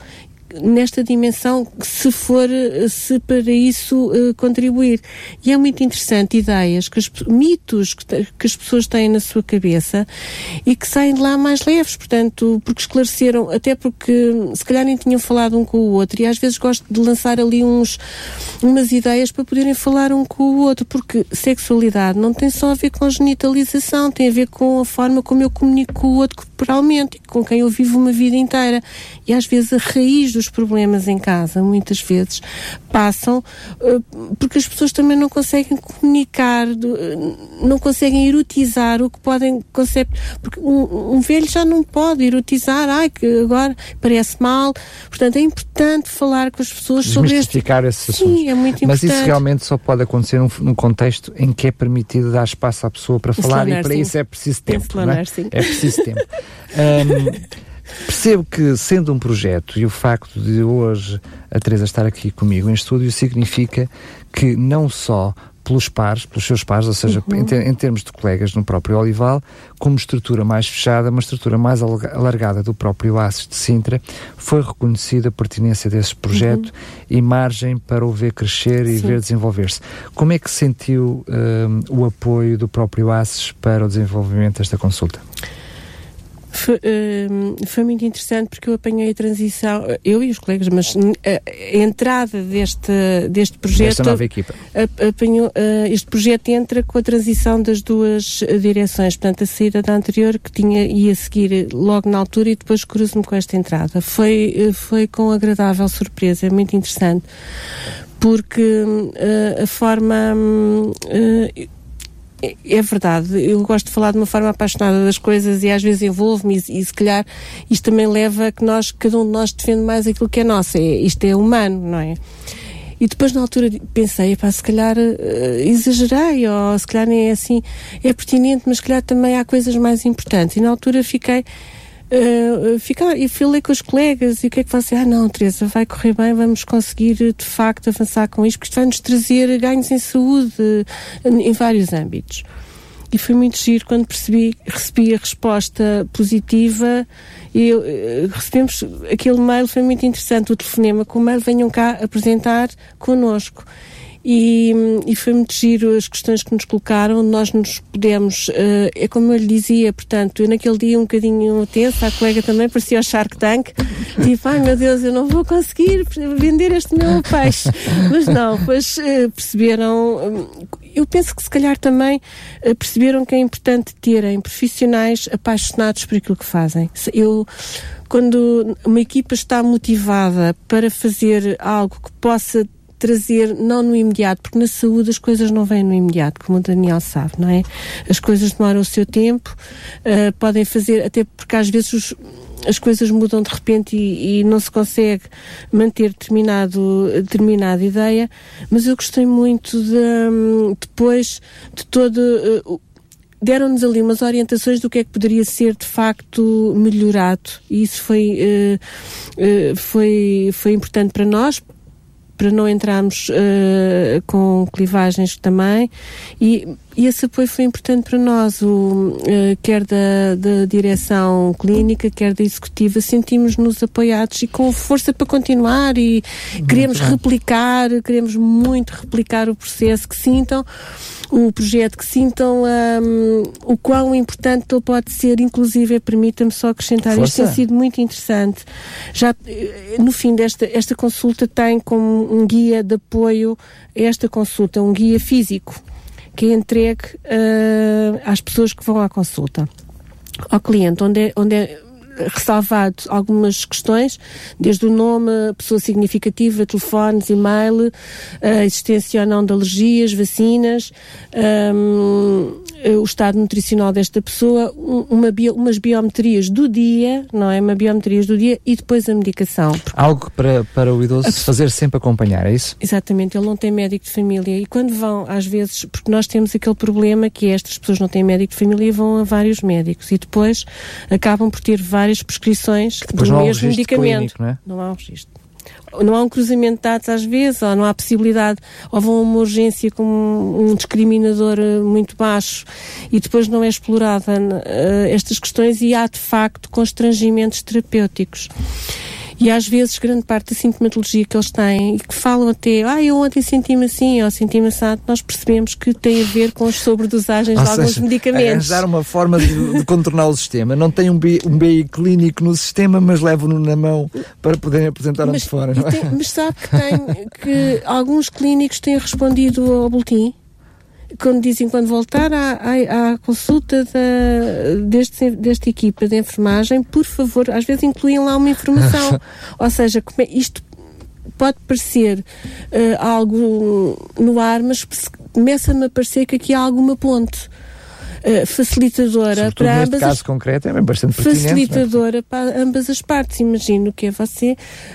nesta dimensão se for se para isso uh, contribuir. E é muito interessante ideias que os mitos que, que, as pessoas têm na sua cabeça e que saem de lá mais leves portanto porque esclareceram até porque se calhar nem tinham falado um com o outro. E às vezes gosto de lançar ali uns umas ideias para poderem falar um com o outro porque sexualidade não tem só a ver com a genitalização tem a ver com a forma como eu comunico com o outro corporalmente com quem eu vivo uma vida inteira. E às vezes a raiz dos problemas em casa, muitas vezes, passam uh, porque as pessoas também não conseguem comunicar, uh, não conseguem erotizar o que podem conceber. Porque um, um, velho já não pode erotizar, ai, que agora parece mal. Portanto, é importante falar com as pessoas sobre este... assuntos. Sim, é muito importante. Mas isso realmente só pode acontecer num, num contexto em que é permitido dar espaço à pessoa para falar e para isso é preciso tempo. É? é preciso tempo. [LAUGHS] um, Percebo que, sendo um projeto, e o facto de hoje a Teresa estar aqui comigo em estúdio, significa que não só pelos pares, pelos seus pares, ou seja, uhum. em, ter, em, termos de colegas no próprio Olival, como estrutura mais fechada, uma estrutura mais alargada do próprio ACES de Sintra, foi reconhecida a pertinência desse projeto uhum. e margem para o ver crescer e Sim. ver desenvolver-se. Como é que sentiu um, o apoio do próprio ACES para o desenvolvimento desta consulta? Foi, uh, foi, muito interessante porque eu apanhei a transição, eu e os colegas, mas a, entrada deste, deste projeto. Esta nova equipa. Apanhou, uh, este projeto entra com a transição das duas direções, portanto, a saída da anterior que tinha ia seguir logo na altura e depois cruzo-me com esta entrada. Foi, foi com agradável surpresa, é muito interessante, porque a forma. É, é, verdade, eu gosto de falar de uma forma apaixonada das coisas e às vezes envolvo-me e, e, se calhar isto também leva a que nós, cada um de nós defende mais aquilo que é nosso, é, isto é humano, não é? E depois na altura pensei, pá, se calhar uh, exagerei, ou se calhar nem é assim, é pertinente, mas se calhar também há coisas mais importantes. E na altura fiquei uh, ficar, e falei com os colegas e o que é que você, ah não, Teresa, vai correr bem, vamos conseguir de facto avançar com isto, porque isto vai nos trazer ganhos em saúde em vários âmbitos. E foi muito giro quando percebi, recebi a resposta positiva e eu, eh, recebemos aquele mail, foi muito interessante, o telefonema com o mail, venham cá apresentar connosco. E, e, foi muito giro as questões que nos colocaram, nós nos pudemos, uh, é como eu lhe dizia, portanto, eu naquele dia um bocadinho tensa, a colega também parecia o Shark Tank, [LAUGHS] tipo, ai meu Deus, eu não vou conseguir vender este meu peixe. Mas não, pois uh, perceberam, eu penso que se calhar também uh, perceberam que é importante terem profissionais apaixonados por aquilo que fazem. Eu, quando uma equipa está motivada para fazer algo que possa trazer, não no imediato, porque na saúde as coisas não vêm no imediato, como o Daniel sabe, não é? As coisas demoram o seu tempo, uh, podem fazer, até porque às vezes os, as coisas mudam de repente e, e, não se consegue manter determinado, determinada ideia, mas eu gostei muito de, um, depois de todo. Uh, deram-nos ali umas orientações do que é que poderia ser de facto melhorado e isso foi, uh, uh, foi, foi importante para nós para não entrarmos uh, com clivagens também. E, e, esse apoio foi importante para nós, o, uh, quer da, da direção clínica, quer da executiva, sentimos-nos apoiados e com força para continuar e muito queremos bem. replicar, queremos muito replicar o processo, que sintam o projeto, que sintam um, o quão importante ele pode ser, inclusive, permita-me só acrescentar, Força. isto tem sido muito interessante. Já eh, no fim desta esta consulta tem como um guia de apoio esta consulta, um guia físico, que é entregue uh, às pessoas que vão à consulta ao cliente, onde é, onde é ressalvado algumas questões, desde o nome, pessoa significativa, telefones, e-mail, a existência ou não de alergias, vacinas, um, o estado nutricional desta pessoa, uma bio, umas biometrias do dia, não é? Uma biometrias do dia e depois a medicação. Algo para, para o idoso se fazer sempre acompanhar, é isso? Exatamente, ele não tem médico de família e quando vão, às vezes, porque nós temos aquele problema que é estas pessoas não têm médico de família e vão a vários médicos e depois acabam por ter várias prescrições do mesmo medicamento. Clínico, não, é? não há um registro não há um cruzamento de dados às vezes, ou não há possibilidade, ou vão uma urgência com um discriminador eh, muito baixo e depois não é explorada uh, estas questões e há de facto constrangimentos terapêuticos. E às vezes, grande parte da sintomatologia que eles têm, e que falam até, ah, eu ontem senti-me assim, ou senti-me assado, nós percebemos que tem a ver com as sobredosagens ou de alguns seja, medicamentos. Arranjar uma forma de, de, contornar o sistema. Não tem um BI, um BI clínico no sistema, mas levo-no na mão para poderem apresentar mas, fora. É? Tem, mas sabe que, tem, que alguns clínicos têm respondido ao boletim? Quando dizem quando voltar à, à, à consulta da, deste, desta equipa de enfermagem, por favor, às vezes incluem lá uma informação. [LAUGHS] Ou seja, é, isto pode parecer uh, algo no ar, mas começa-me a parecer que aqui há alguma ponte. Uh, facilitadora Sobretudo para ambas. caso as, concreto é bastante é? Facilitadora é? para ambas as partes. Imagino que é você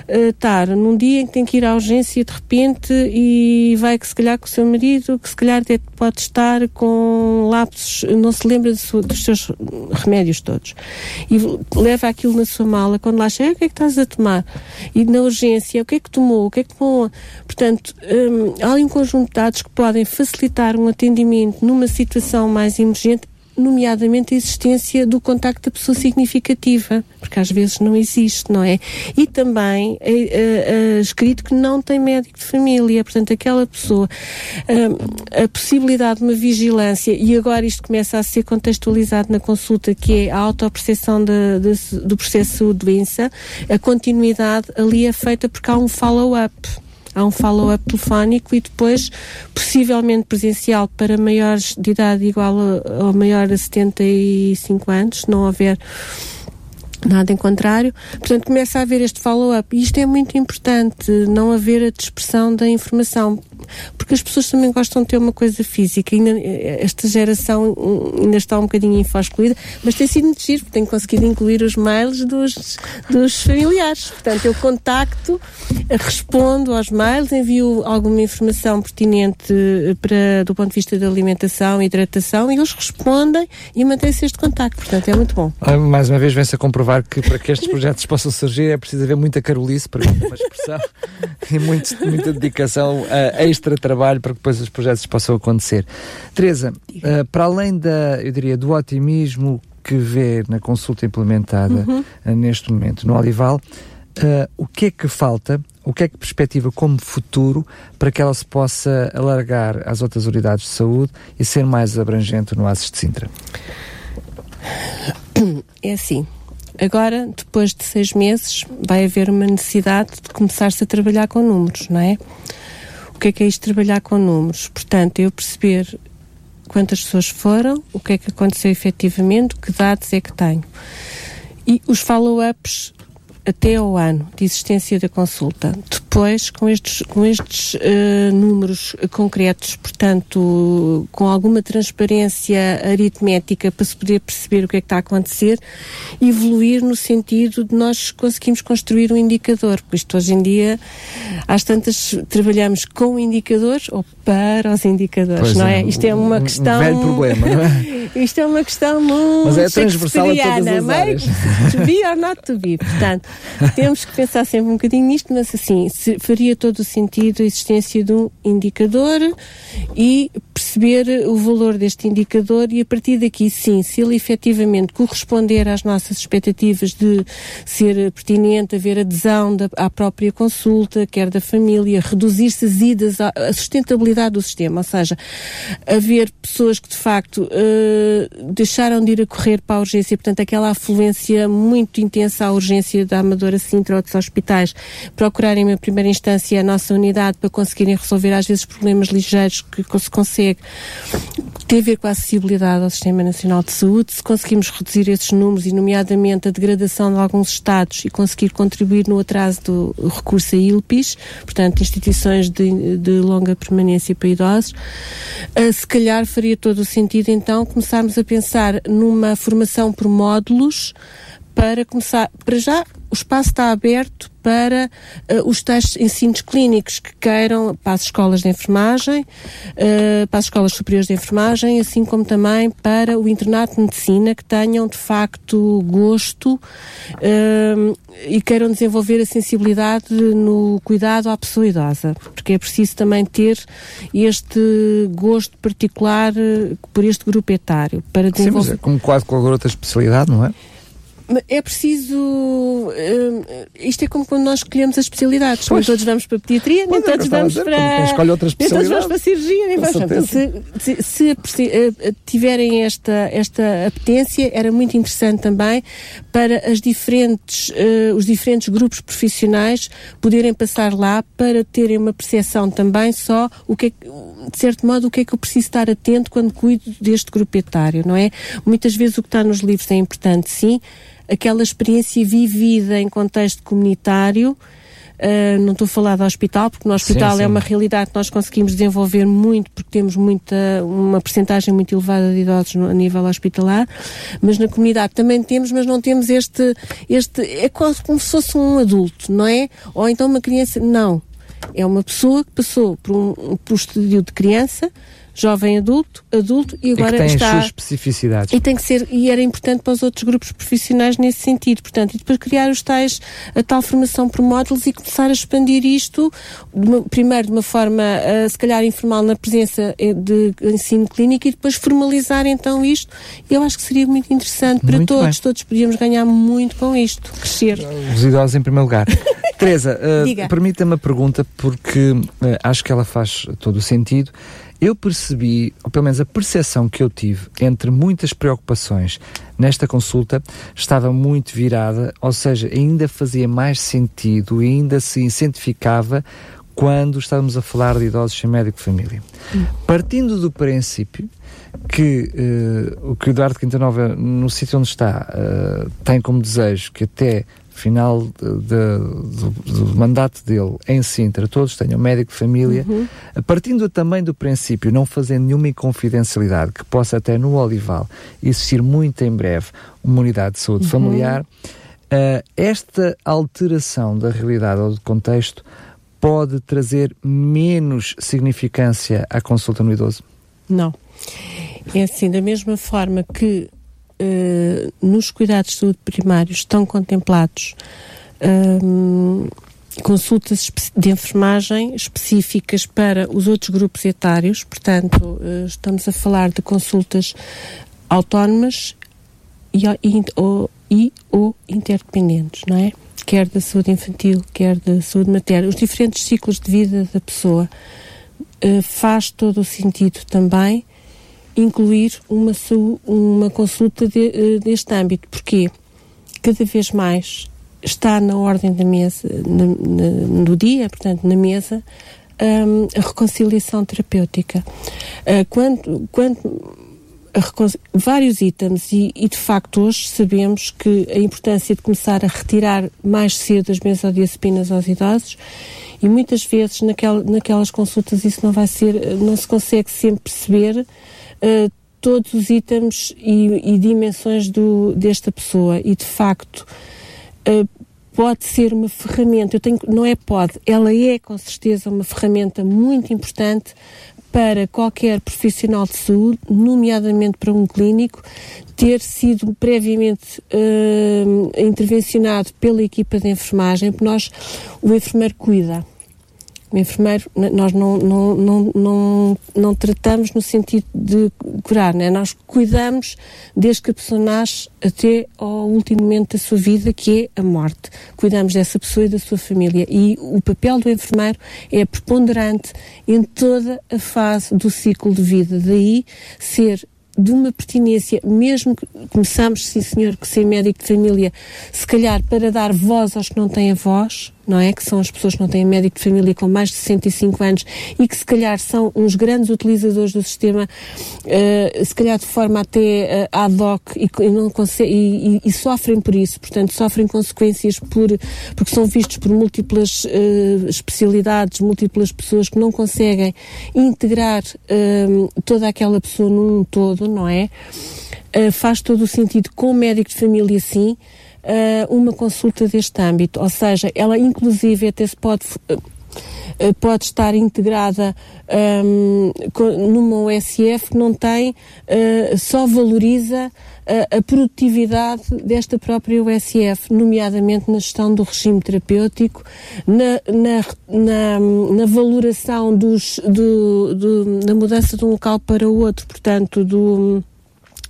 uh, estar num dia em que tem que ir à urgência de repente e vai que se calhar com o seu marido, que se calhar até pode estar com lapsos, não se lembra dos seus remédios todos. E leva aquilo na sua mala, quando lá chega, o que é que estás a tomar? E na urgência, o que é que tomou? O que é que tomou? Portanto, um, há um conjunto de dados que podem facilitar um atendimento numa situação mais emergente nomeadamente a existência do contacto da pessoa significativa, porque às vezes não existe, não é? E também é, é, é escrito que não tem médico de família, portanto, aquela pessoa, a, a possibilidade de uma vigilância, e agora isto começa a ser contextualizado na consulta, que é a autoperceção do processo de doença, a continuidade ali é feita porque há um follow-up há um follow-up telefónico e depois, possivelmente presencial para maiores de idade igual ou maior a 75 anos, se não houver nada em contrário. Portanto, começa a haver este follow-up. E isto é muito importante, não haver a dispersão da informação. Porque as pessoas também gostam de ter uma coisa física. Ainda, eh, esta geração ainda está um bocadinho info-excluída, mas tem sido muito giro, porque conseguido incluir os mails dos, dos familiares. Portanto, eu contacto, respondo aos mails, envio alguma informação pertinente para, do ponto de vista da alimentação e hidratação e eles respondem e mantém-se este contacto. Portanto, é muito bom. Ah, mais uma vez, vem-se a comprovar que para que estes projetos possam surgir é preciso haver muita carolice, para uma expressão, [LAUGHS] e muito, muita dedicação, uh, extra trabalho para que depois os projetos possam acontecer. Teresa, uh, para além da, eu diria, do otimismo que vê na consulta implementada uhum. uh, neste momento no Olival, o que é que falta o que é que perspectiva como futuro para que ela se possa alargar às outras unidades de saúde e ser mais abrangente no ASIS de Sintra? É assim, Agora, depois de seis meses, vai haver uma necessidade de começar-se a trabalhar com números, não é? O que é que é isto trabalhar com números? Portanto, eu perceber quantas pessoas foram, o que é que aconteceu efetivamente, que dados é que tenho. E os follow-ups até ao ano de existência da consulta. Depois, com estes, com estes uh, números concretos, portanto, com alguma transparência aritmética para se poder perceber o que é que está a acontecer, evoluir no sentido de nós conseguirmos construir um indicador. Porque isto hoje em dia, às tantas, trabalhamos com indicadores ou para os indicadores, pois não é? é? Isto é uma questão. Um velho problema, não é? [LAUGHS] Isto é uma questão muito. Mas é transversal a todas as áreas. To be or not to be. Portanto, temos que pensar sempre um bocadinho nisto, mas assim, faria todo o sentido a existência de um indicador e perceber o valor deste indicador e a partir daqui, sim, se ele efetivamente corresponder às nossas expectativas de ser pertinente, haver adesão da, à própria consulta, quer da família, reduzir-se as idas, à, a sustentabilidade do sistema, ou seja, haver pessoas que de facto uh, deixaram de ir a correr para a urgência, portanto, aquela afluência muito intensa à urgência da Amadora Sintra ou dos hospitais, procurarem em primeira instância a nossa unidade para conseguirem resolver às vezes problemas ligeiros que se consegue tem a ver com a acessibilidade ao Sistema Nacional de Saúde. Se conseguimos reduzir esses números, e nomeadamente a degradação de alguns Estados, e conseguir contribuir no atraso do recurso a ILPIs, portanto, instituições de, de longa permanência para idosos, uh, se calhar faria todo o sentido então começarmos a pensar numa formação por módulos para começar, para já o espaço está aberto para uh, os tais ensinos clínicos que queiram para as escolas de enfermagem, uh, para as escolas superiores de enfermagem, assim como também para o internato de medicina que tenham de facto gosto uh, e queiram desenvolver a sensibilidade no cuidado à pessoa idosa, porque é preciso também ter este gosto particular por este grupo etário para desenvolver. Sim, mas é como quase qualquer outra especialidade, não é? É preciso. Uh, isto é como quando nós escolhemos as especialidades. Nem todos vamos para a pediatria, nem todos vamos dizer, para. Escolhe outra nem todos vamos para a cirurgia, nem vamos. Se, se, se uh, tiverem esta, esta apetência, era muito interessante também para as diferentes, uh, os diferentes grupos profissionais poderem passar lá para terem uma percepção também só o que é, de certo modo, o que é que eu preciso estar atento quando cuido deste grupo etário, não é? Muitas vezes o que está nos livros é importante, sim aquela experiência vivida em contexto comunitário. Uh, não estou a falar do hospital, porque no hospital sim, sim. é uma realidade que nós conseguimos desenvolver muito, porque temos muita, uma percentagem muito elevada de idosos no, a nível hospitalar, mas na comunidade também temos, mas não temos este, este é quase como se fosse um adulto, não é? Ou então uma criança, não. É uma pessoa que passou por um, por um estúdio de criança, jovem adulto, adulto e agora e que tem está as suas especificidades. E tem que ser e era importante para os outros grupos profissionais nesse sentido, portanto, e depois criar os tais a tal formação por módulos e começar a expandir isto de uma, primeiro de uma forma uh, se calhar informal na presença eh, de ensino clínico e depois formalizar então isto. Eu acho que seria muito interessante para muito todos, bem. todos podíamos ganhar muito com isto, crescer. Os idosos em primeiro lugar. [LAUGHS] Teresa, uh, permita-me a pergunta porque uh, acho que ela faz todo o sentido eu percebi, ou pelo menos a percepção que eu tive entre muitas preocupações nesta consulta estava muito virada, ou seja, ainda fazia mais sentido e ainda se incentificava quando estamos a falar de idosos sem médico de família. Hum. Partindo do princípio que uh, o que o Eduardo Quintanova, no sítio onde está, uh, tem como desejo que até final de, de, do, do, mandato dele em Sintra todos tenham médico de família, uhum. partindo também do princípio, não fazendo nenhuma inconfidencialidade, que possa até no Olival existir muito em breve uma unidade de saúde uhum. familiar, uh, esta alteração da realidade ou do contexto pode trazer menos significância à consulta no idoso? Não. É assim, da mesma forma que uh, nos cuidados de saúde primários estão contemplados um, consultas de enfermagem específicas para os outros grupos etários, portanto, uh, estamos a falar de consultas autónomas e, e, ou, e ou interdependentes, não é? Quer da saúde infantil, quer da saúde materna, os diferentes ciclos de vida da pessoa. Uh, faz todo o sentido também incluir uma, uma consulta de, eh, deste âmbito. Porquê? Cada vez mais está na ordem da mesa, no dia, portanto, na mesa, um, a reconciliação terapêutica. Uh, quando, quando vários itens e, e, de facto hoje sabemos que a importância de começar a retirar mais cedo as benzodiazepinas aos idosos e muitas vezes naquel, naquelas consultas isso não vai ser, não se consegue sempre perceber todos os itens e, e dimensões do, desta pessoa. E de facto uh, pode ser uma ferramenta, eu tenho, não é pode, ela é com certeza uma ferramenta muito importante para qualquer profissional de saúde, nomeadamente para um clínico, ter sido previamente uh, intervencionado pela equipa de enfermagem, porque nós, o enfermeiro cuida o enfermeiro, nós não, não, não, não, não tratamos no sentido de curar, né? nós cuidamos desde que a pessoa nasce até ao último momento da sua vida, que é a morte. Cuidamos dessa pessoa e da sua família. E o papel do enfermeiro é preponderante em toda a fase do ciclo de vida. Daí ser de uma pertinência, mesmo que começamos, sim senhor, que ser médico de família, se calhar para dar voz aos que não têm voz, não é? Que são as pessoas que não têm médico de família com mais de 65 anos e que se calhar são uns grandes utilizadores do sistema, uh, se calhar de forma até uh, ad hoc e, e não consegue, e, e, sofrem por isso, portanto sofrem consequências por, porque são vistos por múltiplas uh, especialidades, múltiplas pessoas que não conseguem integrar toda aquela pessoa num todo, não é? faz todo o sentido com o médico de família sim, uh, uma consulta deste âmbito, ou seja, ela inclusive até se pode uh, pode estar integrada um, numa OSF que não tem, uh, só valoriza a, a produtividade desta própria OSF, nomeadamente na gestão do regime terapêutico, na, na, na, na valoração dos, do, do, da mudança de um local para outro, portanto, do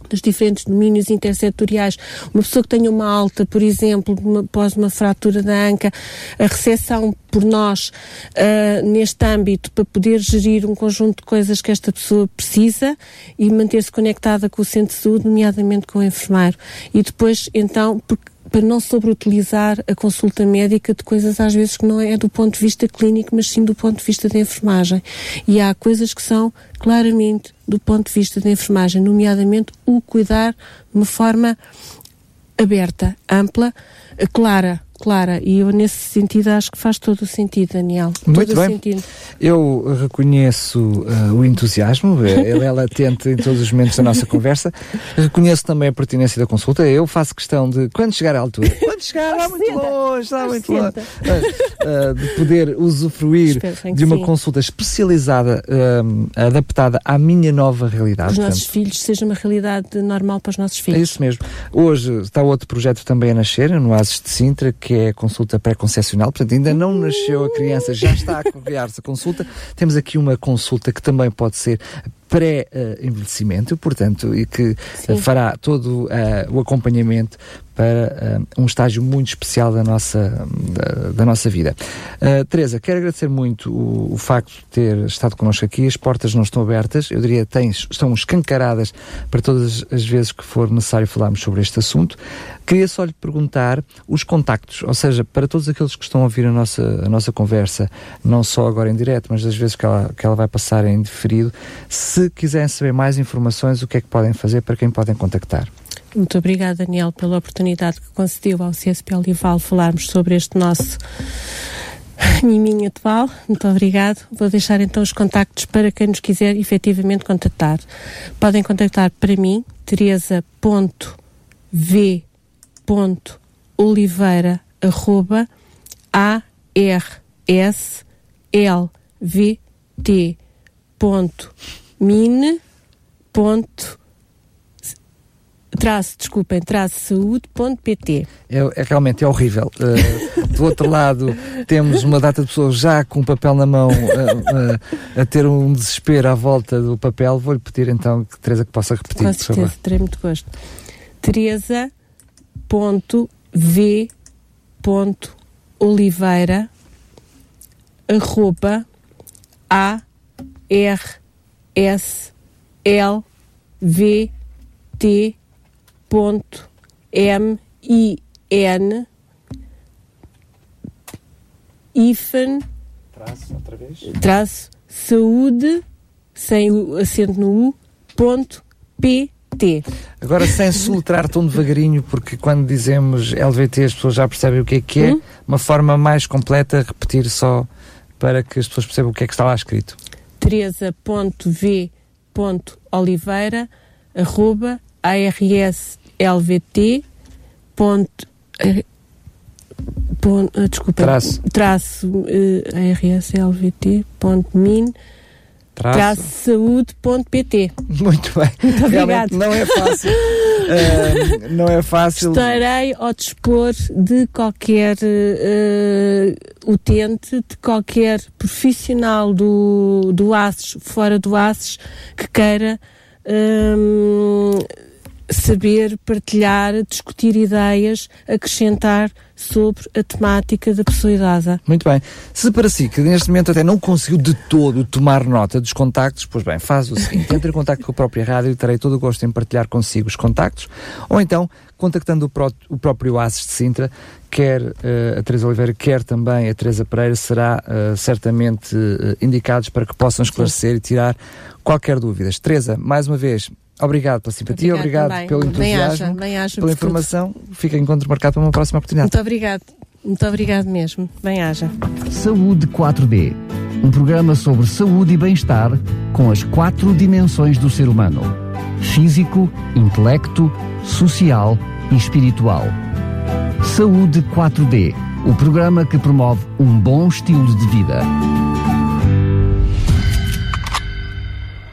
dos diferentes domínios intersetoriais. Uma pessoa que tenha uma alta, por exemplo, após uma fratura da anca, a recepção por nós uh, neste âmbito para poder gerir um conjunto de coisas que esta pessoa precisa e manter-se conectada com o centro de saúde, nomeadamente com o enfermeiro. E depois, então, porque para não sobreutilizar a consulta médica de coisas às vezes que não é do ponto de vista clínico, mas sim do ponto de vista da enfermagem. E há coisas que são claramente do ponto de vista da enfermagem, nomeadamente o cuidar de uma forma aberta, ampla, clara, clara. E eu, nesse sentido, acho que faz todo o sentido, Daniel. Muito todo bem. Sentido. Eu reconheço uh, o entusiasmo, [LAUGHS] ele é latente em todos os momentos da nossa conversa. Reconheço também a pertinência da consulta. Eu faço questão de, quando chegar à altura, [LAUGHS] quando chegar, está muito longe, está muito longe, uh, de poder usufruir de uma sim. consulta especializada, uh, adaptada à minha nova realidade. Os nossos filhos, seja uma realidade normal para os nossos filhos. É isso mesmo. Hoje está outro projeto também a nascer, no Ases de Sintra, que é a consulta pré-concepcional, portanto ainda não nasceu a criança, já está a criar-se a consulta. Temos aqui uma consulta que também pode ser pré-envelhecimento, portanto, e que Sim. fará todo uh, o acompanhamento para uh, um estágio muito especial da nossa, da, da nossa vida. Uh, Teresa, quero agradecer muito o, o, facto de ter estado connosco aqui. As portas não estão abertas, eu diria tens, estão escancaradas para todas as vezes que for necessário falarmos sobre este assunto. Queria só lhe perguntar os contactos, ou seja, para todos aqueles que estão a ouvir a nossa, a nossa conversa, não só agora em direto, mas das vezes que ela, que ela vai passar em diferido, se quiserem saber mais informações, o que é que podem fazer para quem podem contactar? Muito obrigada, Daniel, pela oportunidade que concedeu ao CSP Olival falarmos sobre este nosso Niminha de Val. Muito obrigado. Vou deixar então os contactos para quem nos quiser efetivamente contactar. Podem contactar para mim, teresa.v.oliveira arroba traço, desculpem, traço saúde.pt. É, é, realmente é horrível. Uh, do outro lado, temos uma data de pessoas já com o papel na mão uh, uh, a ter um desespero à volta do papel. Vou-lhe pedir então que Teresa que possa repetir. Com certeza, terei muito gosto. Teresa.v.oliveira arroba a r s l v t ponto M I N hífen traço, outra vez. traço saúde sem o acento no U ponto PT. Agora sem soletrar tão devagarinho, porque quando dizemos LVT as pessoas já percebem o que é que é, hum? uma forma mais completa, repetir só para que as pessoas percebam o que é que está lá escrito. Teresa.v.oliveira arroba arslvt. Ponto, eh, ponto, uh, desculpa, traço, traço uh, arslvt.min traço saúde.pt. Muito bem. Muito obrigado. não é fácil. uh, não é fácil. Estarei ao dispor de qualquer uh, utente, de qualquer profissional do, do ACES, fora do ACES, que queira. Saber partilhar, discutir ideias, acrescentar sobre a temática da pessoa idosa. Muito bem. Se para si, que neste momento até não conseguiu de todo tomar nota dos contactos, pois bem, faz o seguinte, entre em contacto com a própria rádio e terei todo o gosto em partilhar consigo os contactos, ou então contactando o, pró o próprio ASES de Sintra, quer uh, a Teresa Oliveira, quer também a Teresa Pereira, será uh, certamente uh, indicados para que possam esclarecer Sim. e tirar qualquer dúvida. Teresa, mais uma vez, Obrigado pela simpatia, obrigado, obrigado pelo entusiasmo, bem haja, pela informação. Tudo. Fica encontro marcado para uma próxima oportunidade. Muito obrigado. Muito obrigado mesmo. Bem-haja. Saúde 4D. Um programa sobre saúde e bem-estar com as quatro dimensões do ser humano: físico, intelecto, social e espiritual. Saúde 4D. O programa que promove um bom estilo de vida.